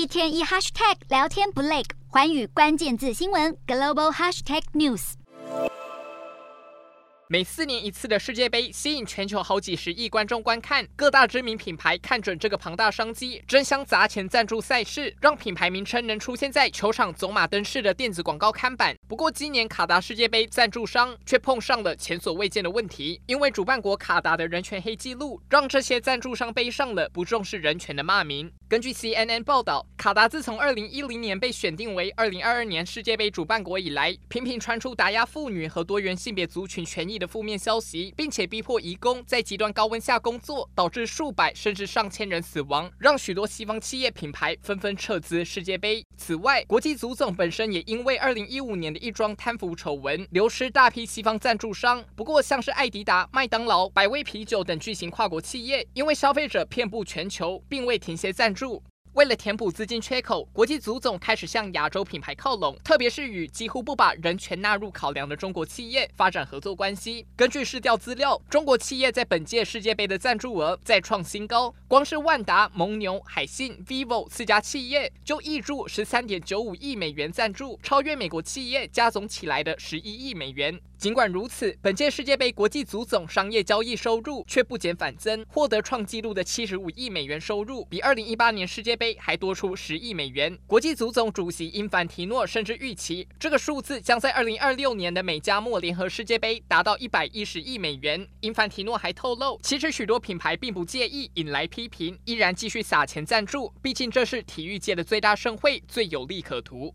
一天一 hashtag 聊天不累，环宇关键字新闻 global hashtag news。每四年一次的世界杯吸引全球好几十亿观众观看，各大知名品牌看准这个庞大商机，争相砸钱赞助赛事，让品牌名称能出现在球场走马灯式的电子广告看板。不过，今年卡达世界杯赞助商却碰上了前所未见的问题，因为主办国卡达的人权黑记录，让这些赞助商背上了不重视人权的骂名。根据 CNN 报道，卡达自从2010年被选定为2022年世界杯主办国以来，频频传出打压妇女和多元性别族群权益的负面消息，并且逼迫移工在极端高温下工作，导致数百甚至上千人死亡，让许多西方企业品牌纷纷撤资世界杯。此外，国际足总本身也因为2015年的一桩贪腐丑闻，流失大批西方赞助商。不过，像是爱迪达、麦当劳、百威啤酒等巨型跨国企业，因为消费者遍布全球，并未停歇赞助。为了填补资金缺口，国际足总开始向亚洲品牌靠拢，特别是与几乎不把人权纳入考量的中国企业发展合作关系。根据市调资料，中国企业在本届世界杯的赞助额再创新高，光是万达、蒙牛、海信、vivo 四家企业就挹注十三点九五亿美元赞助，超越美国企业加总起来的十一亿美元。尽管如此，本届世界杯国际足总商业交易收入却不减反增，获得创纪录的七十五亿美元收入，比二零一八年世界杯还多出十亿美元。国际足总主席因凡提诺甚至预期，这个数字将在二零二六年的美加墨联合世界杯达到一百一十亿美元。因凡提诺还透露，其实许多品牌并不介意引来批评，依然继续撒钱赞助，毕竟这是体育界的最大盛会，最有利可图。